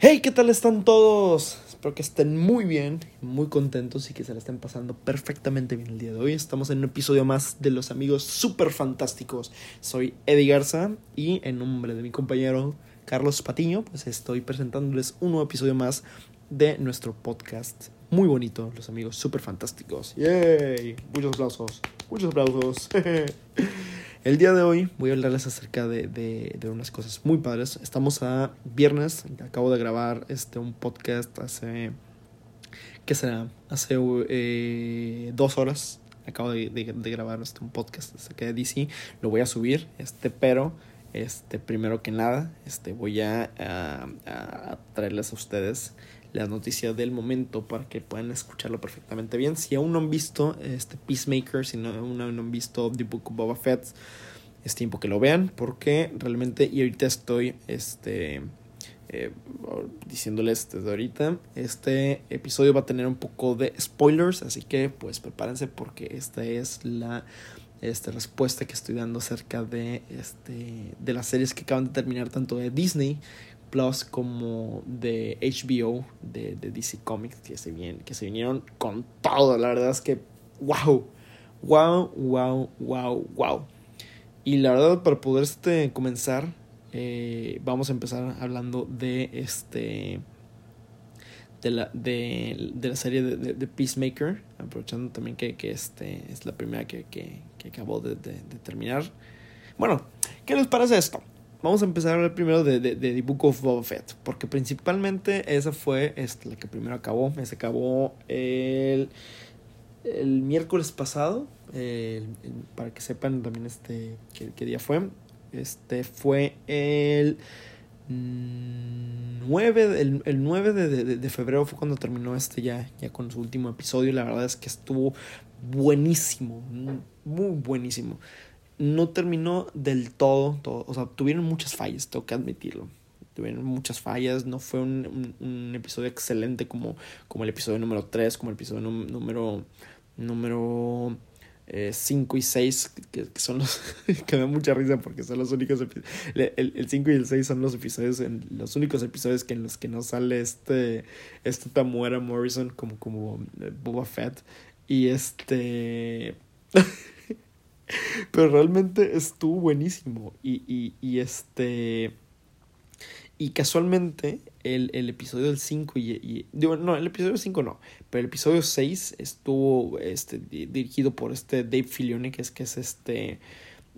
Hey, ¿qué tal están todos? Espero que estén muy bien, muy contentos y que se la estén pasando perfectamente bien el día de hoy. Estamos en un episodio más de Los Amigos Super Fantásticos. Soy Eddie Garza y en nombre de mi compañero Carlos Patiño, pues estoy presentándoles un nuevo episodio más de nuestro podcast muy bonito, Los Amigos Super Fantásticos. ¡Yay! Muchos aplausos, muchos aplausos. El día de hoy voy a hablarles acerca de, de, unas cosas muy padres. Estamos a viernes, acabo de grabar este, un podcast hace, ¿qué será? Hace eh, dos horas. Acabo de, de, grabar este, un podcast acerca de DC. Lo voy a subir, este, pero este, primero que nada, este, voy a, a traerles a ustedes la noticia del momento para que puedan escucharlo perfectamente bien. Si aún no han visto este Peacemaker, si no, aún no han visto The Book of Boba Fett, es tiempo que lo vean porque realmente, y ahorita estoy este, eh, diciéndoles desde ahorita, este episodio va a tener un poco de spoilers, así que pues prepárense porque esta es la respuesta que estoy dando acerca de, este, de las series que acaban de terminar tanto de Disney Plus como de HBO, de, de DC Comics, que se, vienen, que se vinieron con todo. La verdad es que, wow, wow, wow, wow, wow. Y la verdad, para poder este, comenzar, eh, vamos a empezar hablando de este. De la, de, de la serie de, de, Peacemaker, aprovechando también que, que este es la primera que, que, que acabó de, de, terminar. Bueno, ¿qué les parece esto? Vamos a empezar a hablar primero de, de, de, The Book of Boba Fett, porque principalmente esa fue este, la que primero acabó. Se acabó el, el miércoles pasado, para que sepan también este qué, día fue. Este fue el 9, el, el 9 de, de, febrero fue cuando terminó este ya, ya con su último episodio. La verdad es que estuvo buenísimo, muy buenísimo no terminó del todo, todo, o sea, tuvieron muchas fallas, tengo que admitirlo. Tuvieron muchas fallas, no fue un, un, episodio excelente como, como el episodio número 3, como el episodio número número 5 eh, y 6, que, son los que me da mucha risa porque son los únicos el 5 y el 6 son los episodios en, los únicos episodios que en los que no sale este este Tamuera Morrison como como eh, Boba Fett y este Pero realmente estuvo buenísimo. Y, y, y este. Y casualmente, el, el episodio del 5 y, y, no, el episodio 5 no. Pero el episodio 6 estuvo este, dirigido por este Dave Filoni, que es, que es este.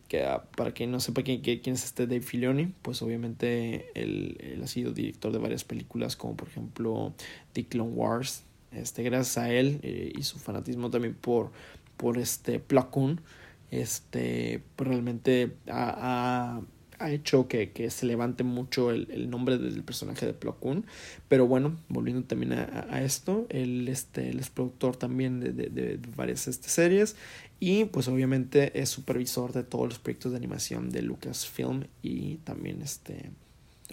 Que, ah, para quien no sepa quién, quién es este Dave Filoni, pues obviamente él, él, ha sido director de varias películas, como por ejemplo The Clone Wars. Este, gracias a él eh, y su fanatismo también por, por este Platoon este, pues realmente ha, ha, hecho que, que, se levante mucho el, el, nombre del personaje de Plo Koon. Pero bueno, volviendo también a, a esto, él, este, es productor también de, de, de varias este, series y pues obviamente es supervisor de todos los proyectos de animación de Lucasfilm y también este,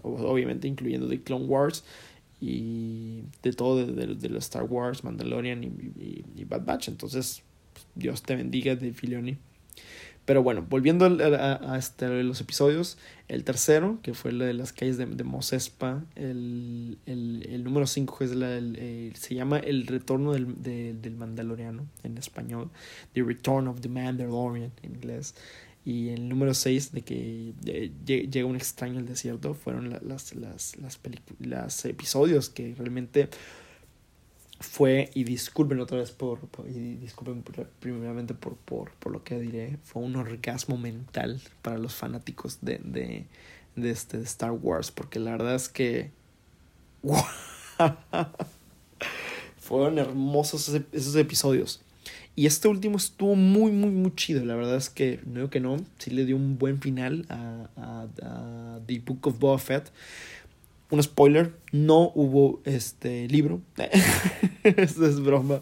obviamente incluyendo The Clone Wars y de todo de, de, los Star Wars, Mandalorian y, y, y Bad Batch. Entonces, pues, Dios te bendiga de Filioni. Pero bueno, volviendo a, a, este, los episodios, el tercero, que fue el de las calles de, de Mosespa, el, el, el número 5 es la, el, se llama El retorno del, del Mandaloriano en español, The Return of the Mandalorian en inglés. Y el número 6, de que llega un extraño al desierto, fueron las, las, las, las episodios que realmente fue, y disculpen otra vez por, y disculpen primeramente por, por, por, lo que diré, fue un orgasmo mental para los fanáticos de, de, de este Star Wars, porque la verdad es que fueron hermosos esos, episodios. Y este último estuvo muy, muy, muy chido. La verdad es que, no digo que no, sí le dio un buen final a, a, a The Book of Boba Fett un spoiler, no hubo este libro. Esto es broma.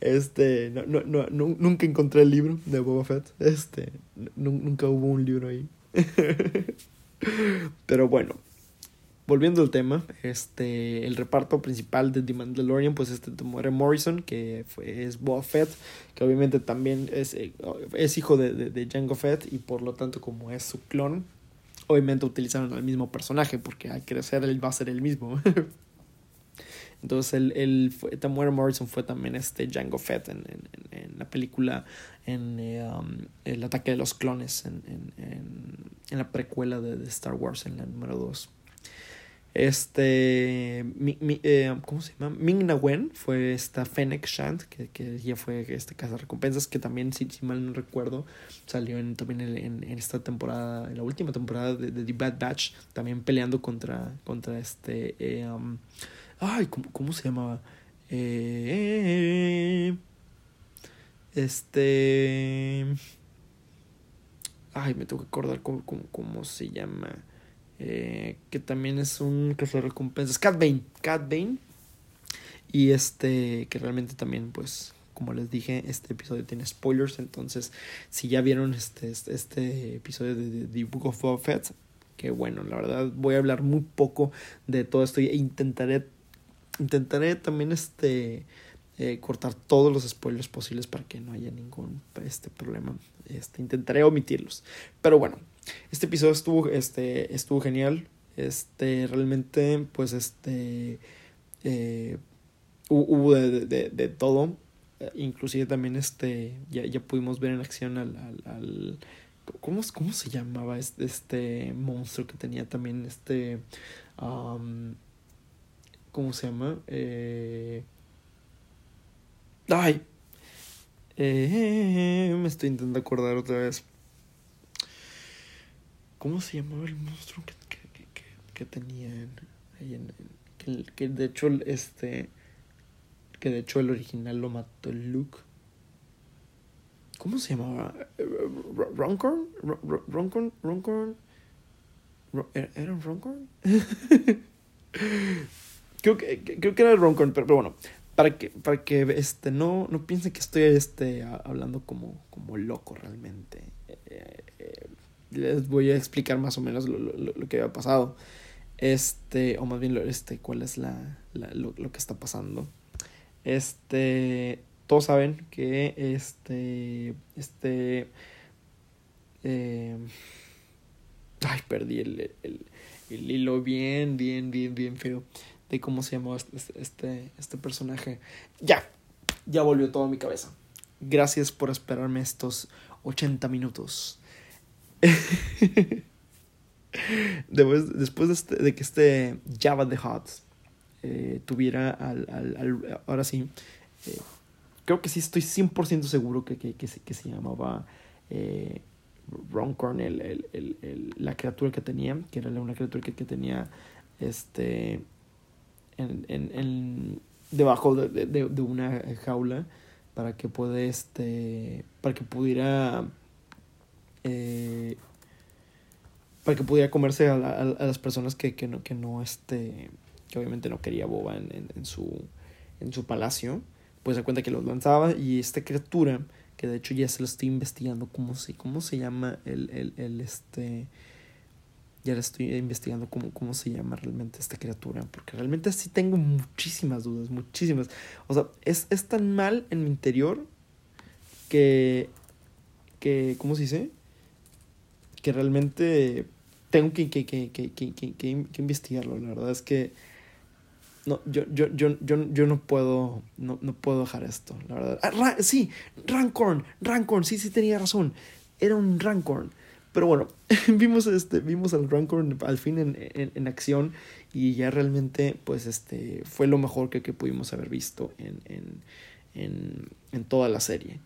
Este, no, no, no, nunca encontré el libro de Boba Fett. Este, nunca hubo un libro ahí. Pero bueno, volviendo al tema, este, el reparto principal de The Mandalorian, pues este muere Morrison, que fue, es Boba Fett, que obviamente también es, es hijo de, de, de Jango Fett y por lo tanto como es su clon, obviamente utilizaron al mismo personaje porque al crecer él va a ser el mismo. Entonces el, el Morrison fue también este Django Fett en, en, en la película en eh, um, El ataque de los clones en, en la precuela de, de, Star Wars en la número 2. Este, mi, mi, eh, ¿cómo se llama? Ming fue esta Fennec Shand, que, que ya fue este casa recompensas, que también, si, si mal no recuerdo, salió también en, en, esta temporada, en la última temporada de, de, The Bad Batch, también peleando contra, contra este, eh, um, ay, ¿cómo, ¿cómo, se llamaba? Eh, este, ay, me tengo que acordar cómo, cómo, cómo se llama. Eh, que también es un caso de recompensas. Cat Bane, Cat Bane. Y este, que realmente también, pues, como les dije, este episodio tiene spoilers. Entonces, si ya vieron este, este, este episodio de, The Book of Boba que bueno, la verdad voy a hablar muy poco de todo esto e intentaré, intentaré también este, eh, cortar todos los spoilers posibles para que no haya ningún este, problema. Este, intentaré omitirlos. Pero bueno, este episodio estuvo, este, estuvo genial. Este, realmente, pues, este, eh, hubo de, de, de, todo. Inclusive también, este, ya, ya pudimos ver en acción al, al, ¿cómo, ¿cómo, se llamaba este, este monstruo que tenía también este, um, ¿cómo se llama? Eh, ay, eh, me estoy intentando acordar otra vez. ¿Cómo se llamaba el monstruo que, que, que, que tenía ahí en, que, que, de hecho este que de hecho el original lo mató Luke ¿cómo se llamaba? ¿Roncorn? ¿Roncorn? ¿Roncorn? ¿era un Roncorn? creo que creo que era el Roncorn pero, bueno para que para que este no no piensen que estoy este hablando como como loco realmente eh, eh, les voy a explicar más o menos lo, lo, lo que había pasado. Este, o más bien, este, cuál es la, la lo, lo, que está pasando. Este, todos saben que este, este, eh, ay, perdí el, el, el, hilo bien, bien, bien, bien feo de cómo se llamó este, este, este personaje. Ya, ya volvió todo a mi cabeza. Gracias por esperarme estos 80 minutos. después, después de, este, de, que este Java the Hot eh, tuviera al, al, al, Ahora sí, eh, creo que sí estoy 100% seguro que, que, que, se, que se llamaba eh, Roncorn, el, el, el, la criatura que tenía, que era una criatura que tenía este en, en, en debajo de, de, de, una jaula para que puede este para que pudiera eh, para que pudiera comerse a, a, a, las personas que, que no, que no, este, que obviamente no quería Boba en, en, en, su, en su palacio, pues se cuenta que los lanzaba y esta criatura, que de hecho ya se lo estoy investigando, ¿cómo se, cómo se llama el, el, el este, ya le estoy investigando cómo, cómo se llama realmente esta criatura, porque realmente sí tengo muchísimas dudas, muchísimas, o sea, es, es tan mal en mi interior que, que, ¿cómo se dice? que realmente tengo que, que, que, que, investigarlo. La verdad es que no, yo, yo, yo, yo, no puedo, no, no puedo dejar esto, la verdad. Ah, sí, Rancorn, Rancorn, sí, sí tenía razón. Era un Rancorn. Pero bueno, vimos, este, vimos al Rancorn al fin en, en, en, acción y ya realmente, pues, este, fue lo mejor que, que pudimos haber visto en, en, en toda la serie.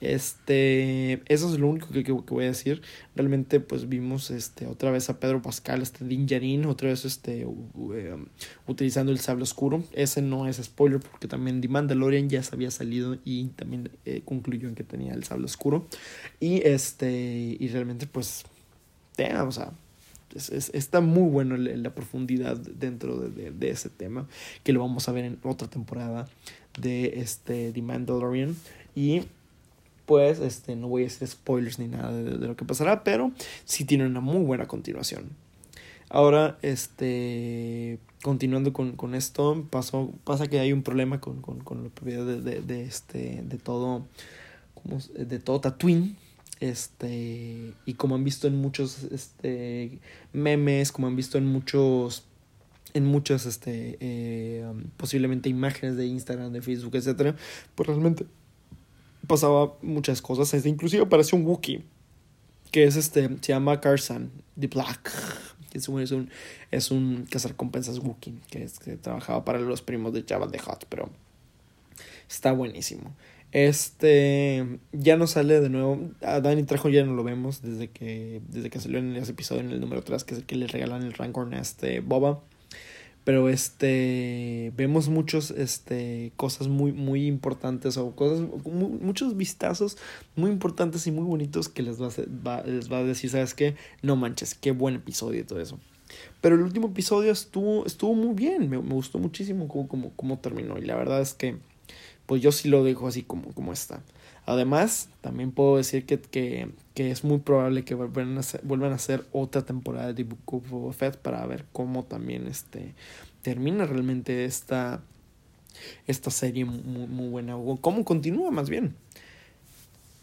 Este, eso es lo único que, que, que, voy a decir. Realmente, pues vimos este, otra vez a Pedro Pascal, este Din Djarin, otra vez este, um, utilizando el sable oscuro. Ese no es spoiler porque también The Mandalorian ya se había salido y también eh, concluyó en que tenía el sable oscuro. Y este, y realmente, pues, damn, o sea, es, es, está muy bueno la, la profundidad dentro de, de, de, ese tema, que lo vamos a ver en otra temporada de este, The Mandalorian. Y pues este, no voy a hacer spoilers ni nada de, lo que pasará, pero sí tiene una muy buena continuación. Ahora, este, continuando con, con esto, pasó, pasa que hay un problema con, con, con la propiedad de, de, de, este, de todo, como, de todo Tatooine. Este, y como han visto en muchos este, memes, como han visto en muchos en muchas este eh, um, posiblemente imágenes de Instagram, de Facebook, etcétera, pues realmente pasaba muchas cosas, este, inclusive apareció un Wookiee que es este se llama Carson the Black. Es un, es un, es un Wookiee que, es, que trabajaba para los primos de Java de Hot, pero está buenísimo. Este ya no sale de nuevo. A Danny Trejo ya no lo vemos desde que desde que salió en ese episodio en el número 3, que es el que le regalan el Rancor a este Boba. Pero este vemos muchos este cosas muy muy importantes o cosas muchos vistazos muy importantes y muy bonitos que les va a, les va a decir, ¿sabes qué? No manches, qué buen episodio y todo eso. Pero el último episodio estuvo estuvo muy bien, me, me gustó muchísimo cómo, cómo, cómo terminó y la verdad es que pues yo sí lo dejo así como, como está. Además, también puedo decir que, que, que es muy probable que vuelvan a, hacer, vuelvan a hacer otra temporada de Book of Boba para ver cómo también este, termina realmente esta, esta serie muy, muy buena, o cómo continúa más bien.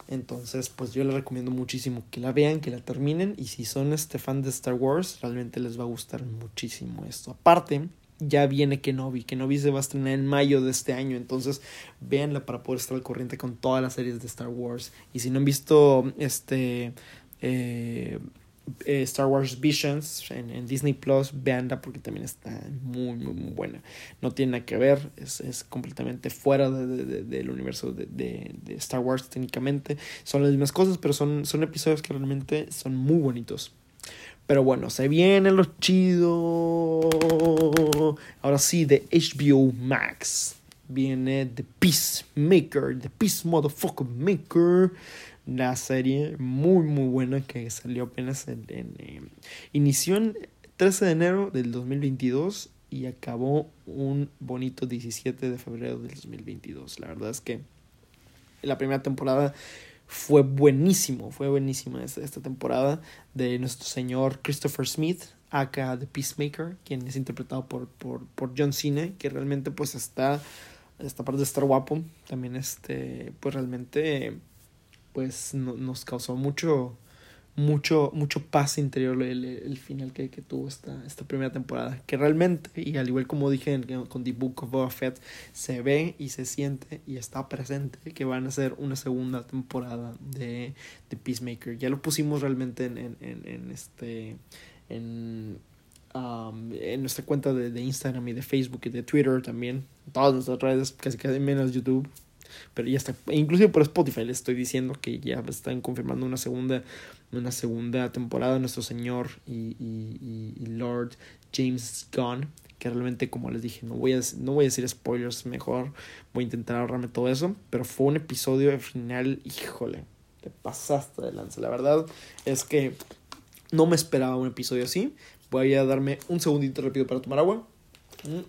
Entonces, pues yo les recomiendo muchísimo que la vean, que la terminen. Y si son este fan de Star Wars, realmente les va a gustar muchísimo esto. Aparte, ya viene Kenobi. Kenobi se va a estrenar en mayo de este año. Entonces, véanla para poder estar al corriente con todas las series de Star Wars. Y si no han visto este eh, eh, Star Wars Visions en, Disney Plus, véanla porque también está muy, muy, muy buena. No tiene nada que ver, es, es completamente fuera de, del universo de, de, Star Wars técnicamente. Son las mismas cosas, pero son, son episodios que realmente son muy bonitos. Pero bueno, se viene lo chido. Ahora sí, de HBO Max. Viene The Peacemaker. The Peace Motherfucker Maker. La serie muy, muy buena que salió apenas en. Eh, inició en 13 de enero del 2022 y acabó un bonito 17 de febrero del 2022. La verdad es que la primera temporada fue buenísimo, fue buenísima esta, esta temporada de nuestro señor Christopher Smith, acá The Peacemaker, quien es interpretado por, por, por John Cena, que realmente pues está, esta parte de estar guapo, también este, pues realmente pues nos causó mucho, mucho, mucho paz interior el, el final que, que, tuvo esta, esta primera temporada. Que realmente, y al igual como dije con The Book of Boba Fett, se ve y se siente y está presente que van a ser una segunda temporada de, de Peacemaker. Ya lo pusimos realmente en, en, en, este. En, um, en nuestra cuenta de, de, Instagram y de Facebook y de Twitter también. Todas nuestras redes, casi casi menos YouTube. Pero ya está. Inclusive por Spotify les estoy diciendo que ya están confirmando una segunda, una segunda temporada de nuestro señor y, y, y Lord James Gunn. Que realmente, como les dije, no voy, a, no voy a decir spoilers mejor. Voy a intentar ahorrarme todo eso. Pero fue un episodio final, híjole, te pasaste de lanza. La verdad es que no me esperaba un episodio así. Voy a darme un segundito rápido para tomar agua. Mm.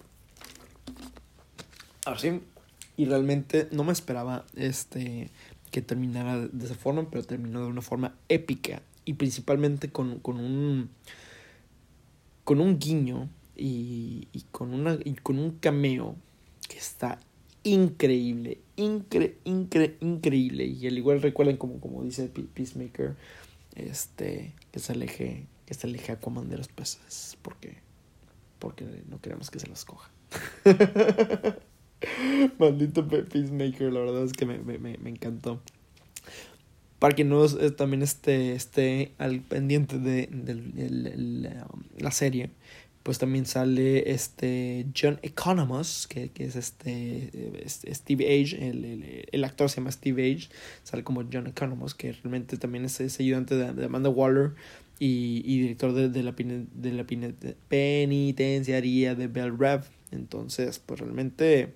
Y realmente no me esperaba este que terminara de esa forma, pero terminó de una forma épica y principalmente con, con un con un guiño y, y, con una y con un cameo que está increíble, incre, incre, increíble y al igual recuerden como como dice Peacemaker, este que se aleje que se aleje Aquaman de los porque porque no queremos que se las coja. Maldito Peacemaker, la verdad es que me, me, me encantó. Para que no eh, también esté, esté al pendiente de, de, um, la serie, pues también sale este John Economos, que, que es este, este Steve Age, el, el, el, actor se llama Steve Age, sale como John Economos, que realmente también es, es ayudante de, de, Amanda Waller y, y director de, de la, de la penitenciaría de Bell Rev. Entonces, pues realmente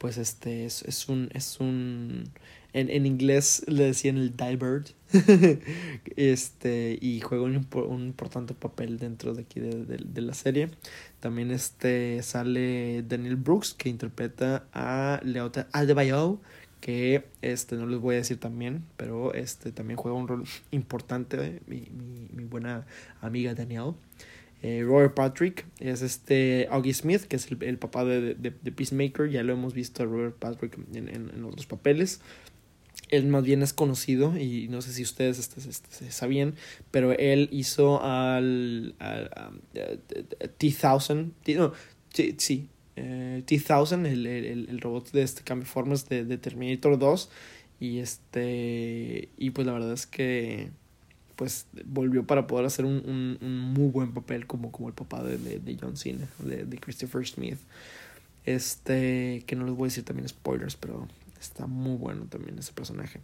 pues este es, es un es un en, en inglés le decían el Dilbert este y juega un, un, importante papel dentro de aquí de, de, de, la serie. También este sale Daniel Brooks que interpreta a Leota Aldebayo que este no les voy a decir también pero este también juega un rol importante mi, mi, mi buena amiga Danielle eh, Robert Patrick es este Augie Smith, que es el, el papá de, de, de, Peacemaker. Ya lo hemos visto a Robert Patrick en, en, en, otros papeles. él más bien es conocido y no sé si ustedes este, este, sabían, pero él hizo al, T-1000, no, sí, eh, T-1000, el, el, el, robot de este Formas de, de Terminator 2 y este y pues la verdad es que pues volvió para poder hacer un, un, muy buen papel como, como el papá de, de, de John Cena, de, de Christopher Smith. Este, que no les voy a decir también spoilers, pero Está muy bueno también ese personaje.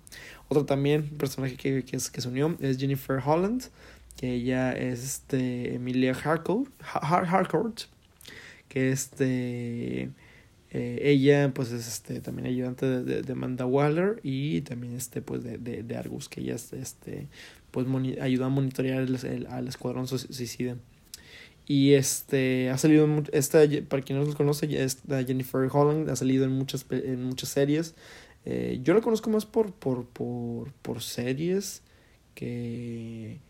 Otro también, personaje que, que, es, se unió, es Jennifer Holland, que ella es este, Emilia Harcourt, que este... Eh, ella pues es este también ayudante de, de, Amanda Waller y también este pues de, de, de Argus que ella este pues ayuda a monitorear el, al escuadrón suicida. Y este ha salido esta para quien no lo conoce esta Jennifer Holland ha salido en muchas en muchas series. Eh, yo la conozco más por por por por series que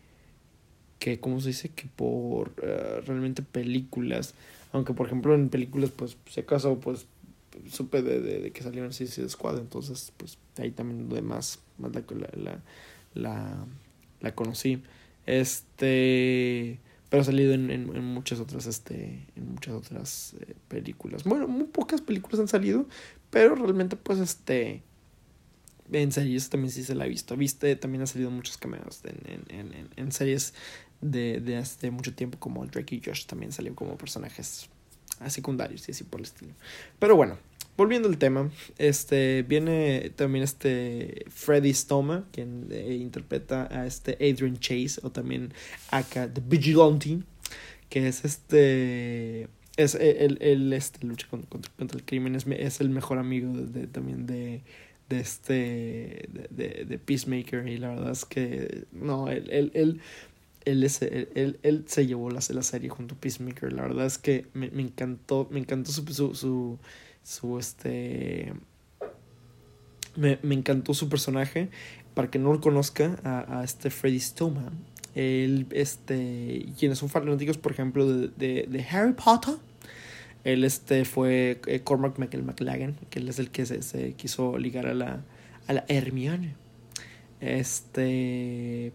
que cómo se dice que por uh, realmente películas. Aunque por ejemplo en películas pues si acaso pues supe de, de, de que salió en Suicide Squad entonces pues ahí también de más, más la, la, la, la conocí. Este pero ha salido en, en, en, muchas otras este en muchas otras eh, películas. Bueno muy pocas películas han salido pero realmente pues este en series también sí se la ha visto. Viste también ha salido muchos cameos en, en, en, series de, de hace mucho tiempo como Drake y Josh también salió como personajes secundarios y así por el estilo. Pero bueno volviendo al tema, este viene también este Freddy Stoma, quien eh, interpreta a este Adrian Chase, o también acá The Vigilante, que es este es el, el este lucha contra, contra, el crimen, es, es el mejor amigo de, también de de este de, de, Peacemaker y la verdad es que no él él, él él, es, él, él, se llevó la, la serie junto a Peacemaker. La verdad es que me, me encantó, me encantó su, su, su, su este me, me, encantó su personaje. Para que no lo conozca a, a este Freddy Stoma él este quienes son fanáticos por ejemplo de, de, de, Harry Potter. Él este fue eh, Cormac McLagan que él es el que se, se quiso ligar a la a la Hermione. Este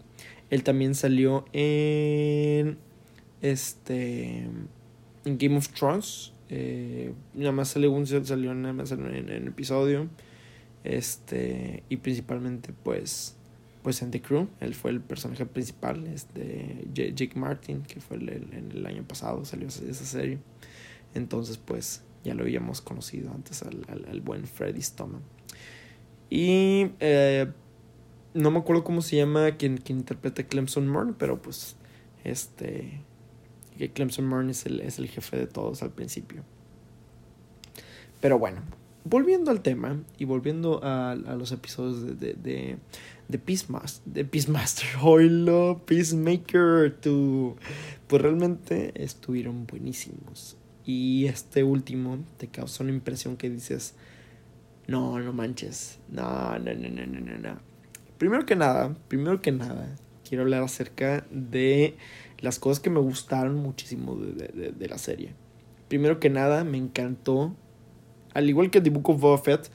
él también salió en este en Game of Thrones eh, nada más salió, salió nada más en, el episodio. Este, y principalmente pues pues en The Crew, él fue el personaje principal, este Jake Martin, que fue el, en el año pasado salió esa serie. Entonces pues ya lo habíamos conocido antes al, al, buen Freddy Stoma. Y eh, no me acuerdo cómo se llama quien, quien interpreta Clemson Morn, pero pues este que Clemson Murray es el, es el jefe de todos al principio. Pero bueno, volviendo al tema y volviendo a, a los episodios de, de, de, de Peacemaster, de Peacemaster, Oilo, Peacemaker, tu, pues realmente estuvieron buenísimos. Y este último te causó una impresión que dices, no, no manches, no, no, no, no, no, no. Primero que nada, primero que nada, quiero hablar acerca de las cosas que me gustaron muchísimo de, de, de, la serie. Primero que nada, me encantó. Al igual que The Book of Boba Fett,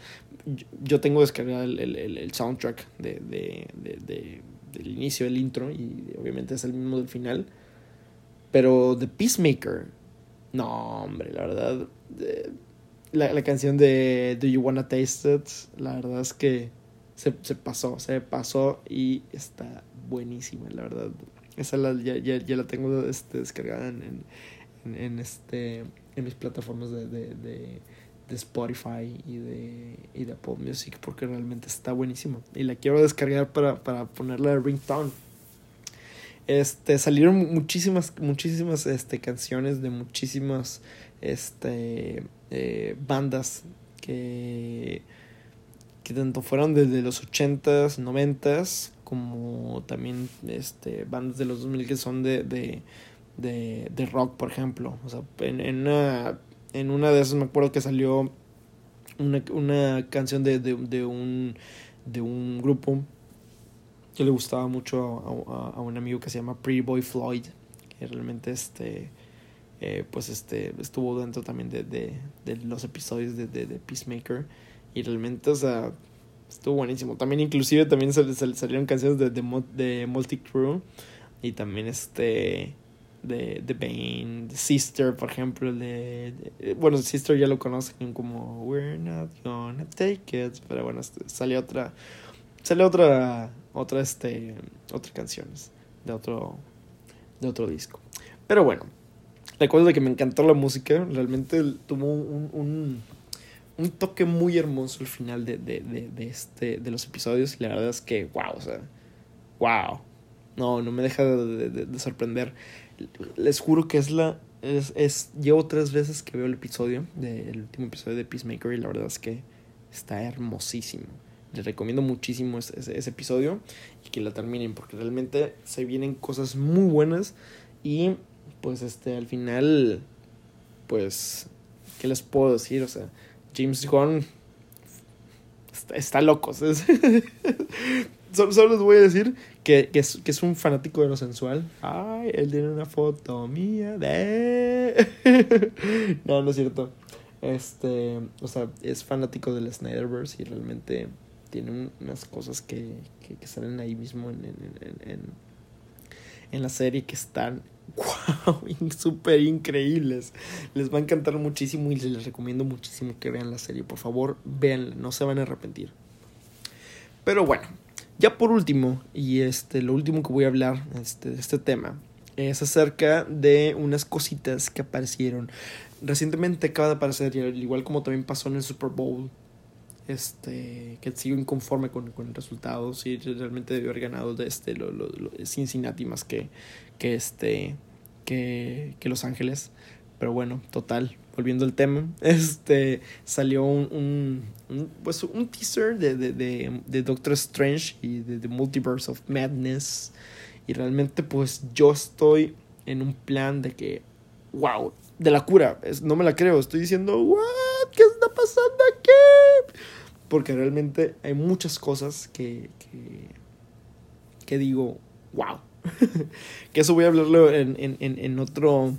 yo tengo descargado el, el, el soundtrack de, de, del inicio, del intro, y obviamente es el mismo del final. Pero The Peacemaker, no, hombre, la verdad. La, la, canción de Do You Wanna Taste It, la verdad es que se, se pasó, se pasó y está buenísima, la verdad. Esa la, ya, ya, ya la tengo este, descargada en, en, en, este, en mis plataformas de, de, de, Spotify y de, y de Apple Music porque realmente está buenísimo. Y la quiero descargar para, para ponerla de ringtone. Este, salieron muchísimas, muchísimas este, canciones de muchísimas este, eh, bandas que, que tanto fueron desde los 80s, 90s, como también este, bandas de los 2000 que son de, de, de, de rock, por ejemplo. O sea, en, en, una, en una de esas me acuerdo que salió una, una canción de, de, de, un, de un grupo que le gustaba mucho a, a, a, un amigo que se llama Pretty Boy Floyd, que realmente este, eh, pues este, estuvo dentro también de, de, de los episodios de, de, de Peacemaker. Y realmente, o sea, Estuvo buenísimo. También inclusive también salieron canciones de, de, de Multicrew. Y también este de, de Bane, de Sister, por ejemplo, de, bueno, Sister ya lo conocen como We're not gonna take it, pero bueno, este, salió otra salió otra otra este otra canciones de otro de otro disco. Pero bueno, recuerdo que me encantó la música, realmente tuvo un, un, un toque muy hermoso al final de, de, de, de, este de los episodios y la verdad es que wow, o sea, wow. No, no me deja de, de sorprender les juro que es la. Es, es, llevo tres veces que veo el episodio, el último episodio de Peacemaker, y la verdad es que está hermosísimo. Les recomiendo muchísimo ese, ese, episodio y que la terminen, porque realmente se vienen cosas muy buenas. Y pues este, al final, pues, ¿qué les puedo decir? O sea, James Gunn está, está loco. Solo, les voy a decir que, que, es, que, es, un fanático de lo sensual. Ay, él tiene una foto mía de... no, no es cierto. Este, o sea, es fanático del Snyderverse y realmente tiene unas cosas que, que, que salen ahí mismo en, en, en, en, la serie que están, wow, súper increíbles. Les va a encantar muchísimo y les recomiendo muchísimo que vean la serie. Por favor, véanla, no se van a arrepentir. Pero bueno, ya por último, y este, lo último que voy a hablar este, de este tema es acerca de unas cositas que aparecieron. Recientemente acaba de aparecer, igual como también pasó en el Super Bowl, este, que sigo inconforme con, con el resultado. Sí, realmente debió haber ganado de este, lo, lo, Cincinnati más que, que, este, que, que Los Ángeles. Pero bueno, total, volviendo al tema, este salió un, un, pues un teaser de, de, de, de, Doctor Strange y de The Multiverse of Madness. Y realmente pues yo estoy en un plan de que, wow, de la cura. No me la creo, estoy diciendo, what, ¿qué está pasando aquí? Porque realmente hay muchas cosas que, que, que digo, wow. que eso voy a hablarlo en, en, en otro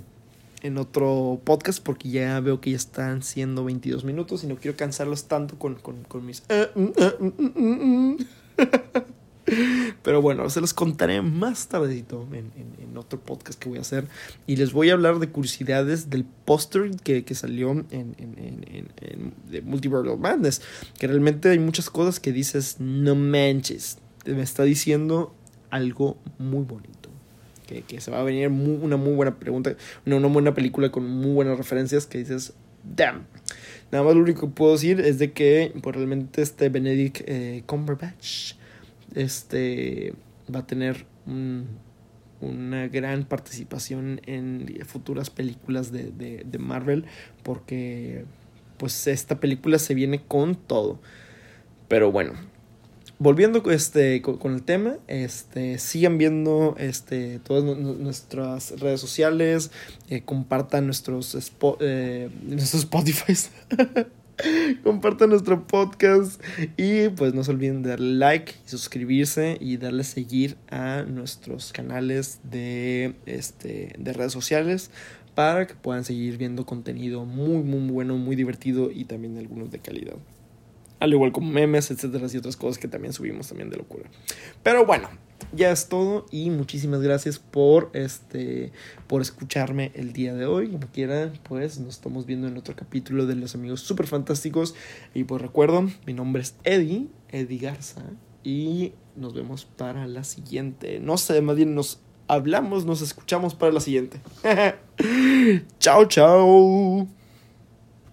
en otro podcast porque ya veo que ya están siendo 22 minutos y no quiero cansarlos tanto con, con, con mis... Eh, mm, eh, mm, mm, Pero bueno, se los contaré más tardecito en, en, en, otro podcast que voy a hacer. Y les voy a hablar de curiosidades del póster que, que, salió en, en, de Multiverse Madness. Que realmente hay muchas cosas que dices, no manches. Me está diciendo algo muy bonito que, se va a venir una muy buena pregunta, una, una, buena película con muy buenas referencias que dices, damn. Nada más lo único que puedo decir es de que pues, realmente este Benedict eh, Cumberbatch este, va a tener una gran participación en futuras películas de, de, de Marvel porque pues esta película se viene con todo. Pero bueno, volviendo este, con, el tema, este, sigan viendo este, todas nuestras redes sociales, eh, compartan nuestros, eh, nuestros Spotify. compartan nuestro podcast y pues no se olviden de darle like suscribirse y darle seguir a nuestros canales de, este, de redes sociales para que puedan seguir viendo contenido muy muy bueno, muy divertido y también algunos de calidad al igual como memes, etcétera, y otras cosas que también subimos también de locura. Pero bueno, ya es todo y muchísimas gracias por este por escucharme el día de hoy. Como quieran, pues nos estamos viendo en otro capítulo de Los Amigos Super Fantásticos y pues recuerdo, mi nombre es Eddie, Eddie Garza y nos vemos para la siguiente. No sé, más bien nos hablamos, nos escuchamos para la siguiente. chao, chao.